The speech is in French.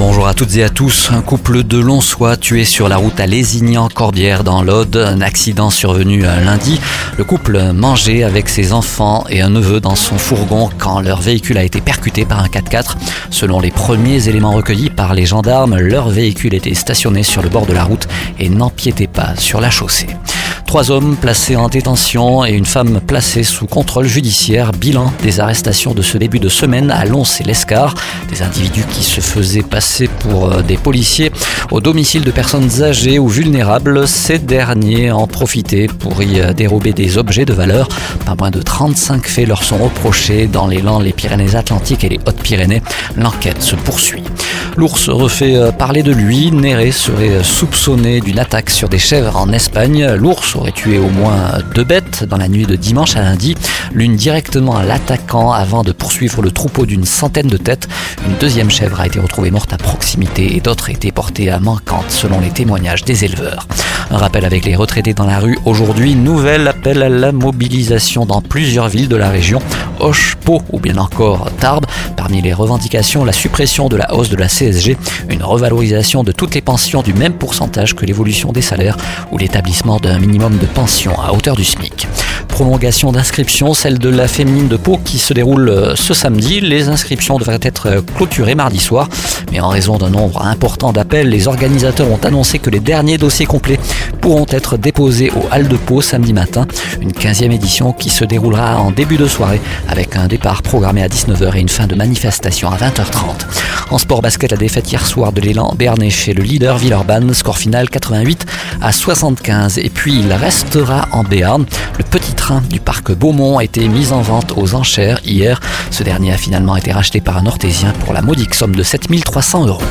Bonjour à toutes et à tous. Un couple de Lonsois tué sur la route à Lézignan-Cordière dans l'Aude. Un accident survenu lundi. Le couple mangeait avec ses enfants et un neveu dans son fourgon quand leur véhicule a été percuté par un 4x4. Selon les premiers éléments recueillis par les gendarmes, leur véhicule était stationné sur le bord de la route et n'empiétait pas sur la chaussée. Trois hommes placés en détention et une femme placée sous contrôle judiciaire. Bilan des arrestations de ce début de semaine à Lons et l'Escar. Des individus qui se faisaient passer pour euh, des policiers au domicile de personnes âgées ou vulnérables. Ces derniers en profitaient pour y euh, dérober des objets de valeur. Pas moins de 35 faits leur sont reprochés dans les Landes, les Pyrénées-Atlantiques et les Hautes-Pyrénées. L'enquête se poursuit. L'ours refait euh, parler de lui. Néré serait soupçonné d'une attaque sur des chèvres en Espagne. L'ours aurait tué au moins deux bêtes dans la nuit de dimanche à lundi, l'une directement à l'attaquant avant de poursuivre le troupeau d'une centaine de têtes. Une deuxième chèvre a été retrouvée morte à proximité et d'autres étaient portées à manquante selon les témoignages des éleveurs. Un rappel avec les retraités dans la rue aujourd'hui, nouvel appel à la mobilisation dans plusieurs villes de la région, Hoche, Pau ou bien encore Tarbes. Parmi les revendications, la suppression de la hausse de la CSG, une revalorisation de toutes les pensions du même pourcentage que l'évolution des salaires ou l'établissement d'un minimum de pension à hauteur du SMIC. Prolongation d'inscription, celle de la féminine de Pau qui se déroule euh, ce samedi. Les inscriptions devraient être euh, clôturées mardi soir, mais en raison d'un nombre important d'appels, les organisateurs ont annoncé que les derniers dossiers complets pourront être déposés au Hall de Pau samedi matin. Une 15e édition qui se déroulera en début de soirée avec un départ programmé à 19h et une fin de manifestation à 20h30. En sport basket, la défaite hier soir de l'élan Béarnais chez le leader Villeurbanne, score final 88 à 75. Et puis il restera en Béarn. Le petit train du parc Beaumont a été mis en vente aux enchères hier. Ce dernier a finalement été racheté par un Ortésien pour la modique somme de 7300 euros.